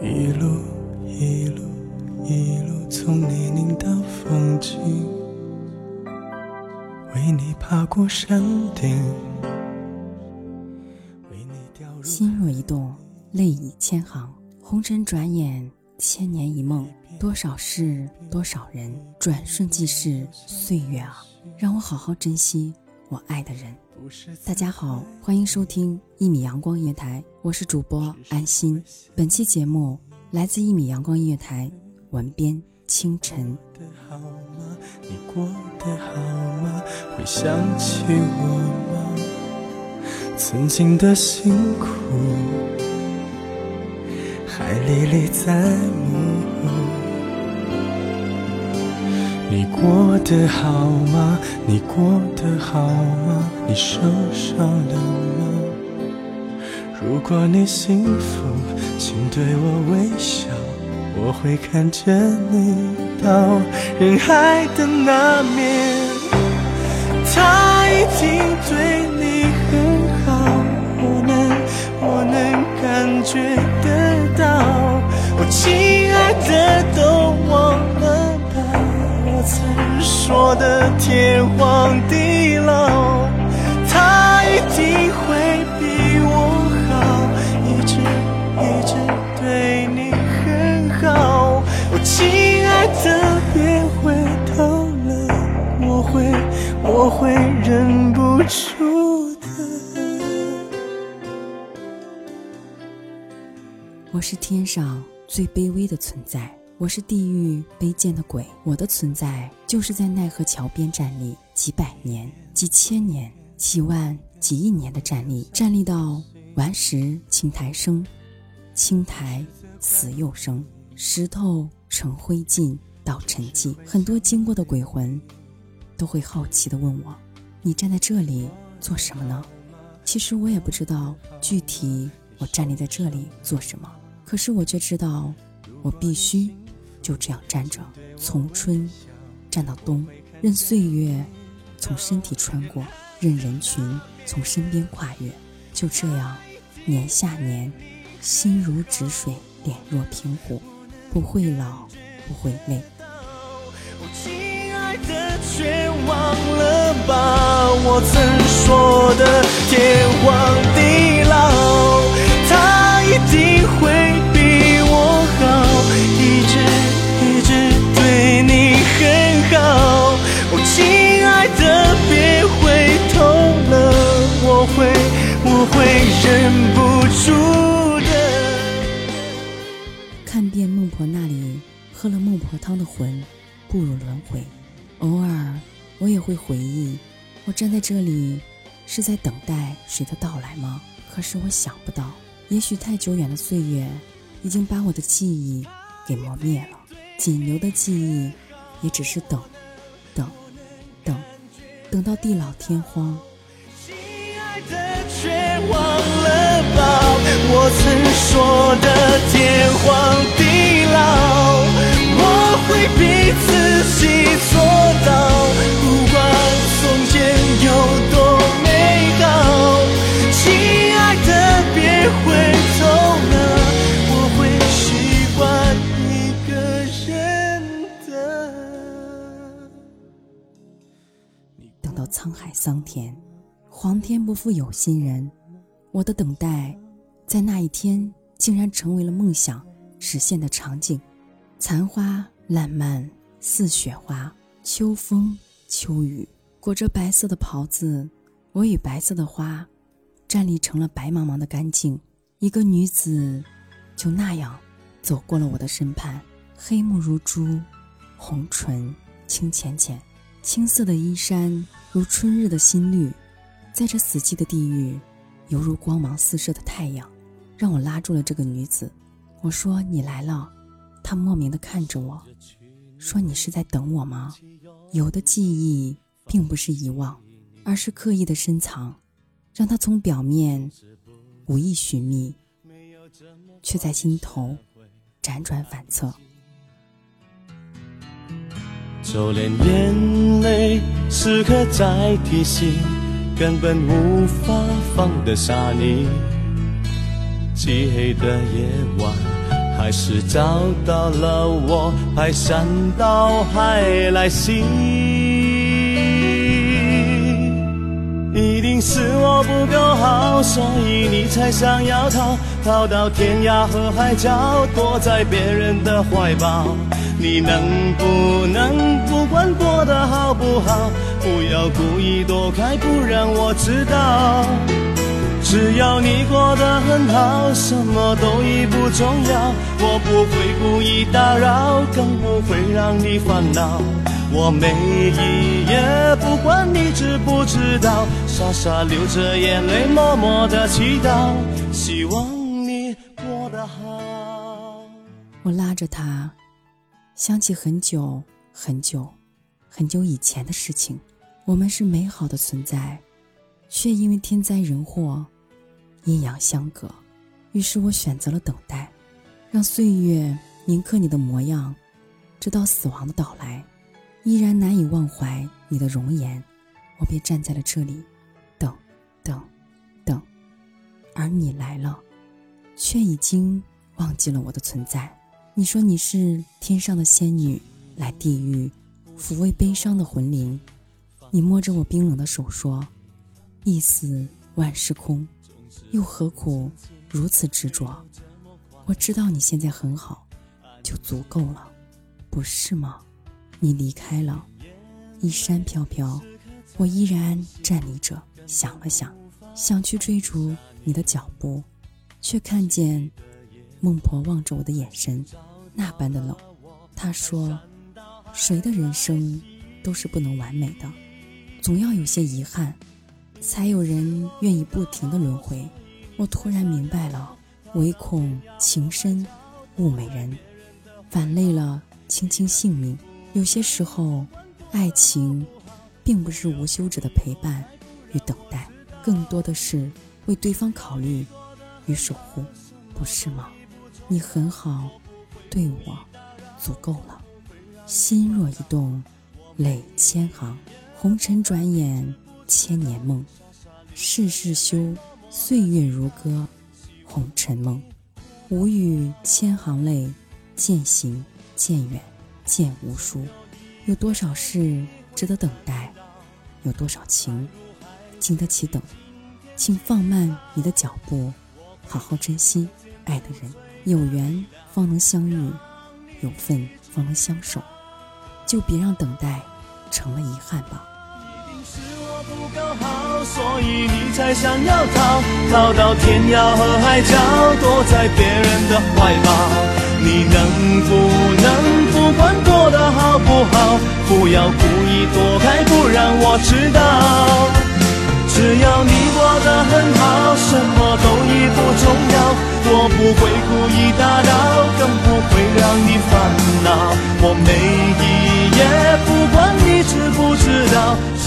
一路一路一路从泥泞到风景，为你爬过山顶，为你心若一动，泪已千行。红尘转眼，千年一梦。多少事，多少人，转瞬即逝。岁月啊，让我好好珍惜我爱的人。大家好，欢迎收听一米阳光音乐台，我是主播安心。本期节目来自一米阳光音乐台，文编清晨。的好吗？你过得好吗？会想起我吗？曾经的辛苦，还历历在目。你过得好吗？你过得好吗？你受伤了吗？如果你幸福，请对我微笑，我会看着你到人海的那面。他一定对你很好，我能，我能感觉得到。我亲爱的都忘，说的天荒地老。他一定会比我好，一直一直对你很好。我亲爱的，别回头了，我会我会忍不住的。我是天上最卑微的存在，我是地狱卑贱的鬼。我的存在就是在奈何桥边站立，几百年、几千年、几万、几亿年的站立，站立到顽石青苔生，青苔死又生，石头成灰烬到沉寂。很多经过的鬼魂都会好奇地问我：“你站在这里做什么呢？”其实我也不知道具体我站立在这里做什么，可是我却知道，我必须就这样站着，从春站到冬，任岁月从身体穿过，任人群从身边跨越，就这样，年下年，心如止水，脸若平湖，不会老，不会累。亲爱的，却忘了吧，我曾说的天荒地老，他一定会会忍不住的。看遍孟婆那里喝了孟婆汤的魂，不如轮回。偶尔，我也会回忆，我站在这里，是在等待谁的到来吗？可是我想不到，也许太久远的岁月，已经把我的记忆给磨灭了，仅留的记忆也只是等，等，等，等到地老天荒。我曾说的天荒地老，我会逼自己做到，不管从前有多美好。亲爱的，别回头了，我会习惯一个人的。等到沧海桑田，皇天不负有心人，我的等待，在那一天竟然成为了梦想实现的场景。残花烂漫似雪花，秋风秋雨，裹着白色的袍子，我与白色的花，站立成了白茫茫的干净。一个女子，就那样走过了我的身畔，黑目如珠，红唇轻浅浅。青色的衣衫如春日的新绿，在这死寂的地狱，犹如光芒四射的太阳，让我拉住了这个女子。我说：“你来了。”她莫名地看着我，说：“你是在等我吗？”有的记忆并不是遗忘，而是刻意的深藏，让它从表面无意寻觅，却在心头辗转反侧。就连眼泪时刻在提醒，根本无法放得下你。漆黑的夜晚，还是找到了我，排山倒海来袭。一定是我不够好，所以你才想要逃，逃到天涯和海角，躲在别人的怀抱。你能不能不管过得好不好，不要故意躲开，不让我知道。只要你过得很好，什么都已不重要。我不会故意打扰，更不会让你烦恼。我每一夜不管你知不知道，傻傻流着眼泪，默默的祈祷，希望你过得好。我拉着他，想起很久很久很久以前的事情。我们是美好的存在，却因为天灾人祸，阴阳相隔。于是我选择了等待，让岁月铭刻你的模样，直到死亡的到来。依然难以忘怀你的容颜，我便站在了这里，等，等，等。而你来了，却已经忘记了我的存在。你说你是天上的仙女，来地狱抚慰悲伤的魂灵。你摸着我冰冷的手说：“一死万事空，又何苦如此执着？”我知道你现在很好，就足够了，不是吗？你离开了，衣衫飘飘，我依然站立着。想了想，想去追逐你的脚步，却看见孟婆望着我的眼神，那般的冷。她说：“谁的人生都是不能完美的，总要有些遗憾，才有人愿意不停的轮回。”我突然明白了，唯恐情深误美人，反累了卿卿性命。有些时候，爱情并不是无休止的陪伴与等待，更多的是为对方考虑与守护，不是吗？你很好，对我足够了。心若一动，泪千行。红尘转眼千年梦，世事休，岁月如歌，红尘梦。无语千行泪，渐行渐远。渐无数，有多少事值得等待？有多少情经得起等？请放慢你的脚步，好好珍惜爱的人。有缘方能相遇，有份方能相守，就别让等待成了遗憾吧。是我不够好，所以你才想要逃，逃到天涯和海角，躲在别人的怀抱。你能不能不管过得好不好，不要故意躲开，不让我知道。只要你过得很好，什么都已不重要。我不会